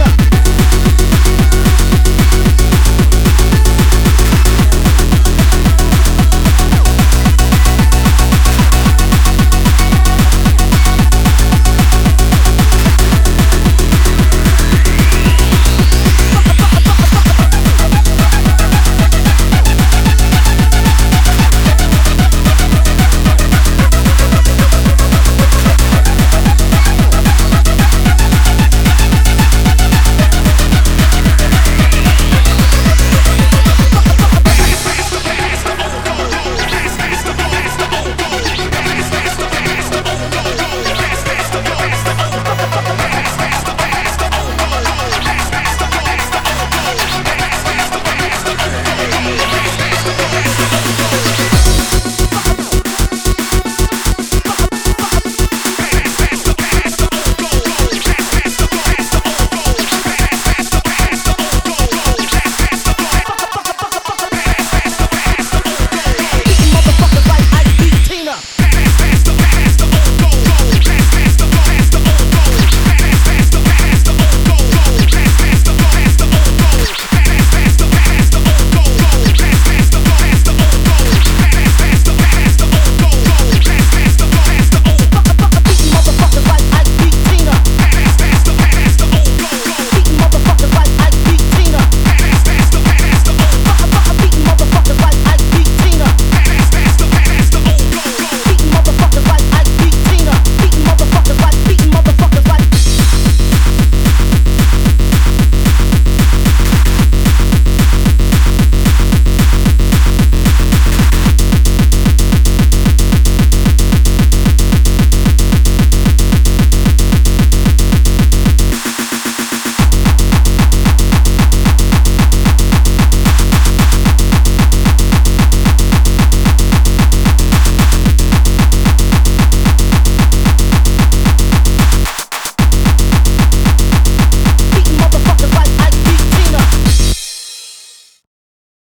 Yeah.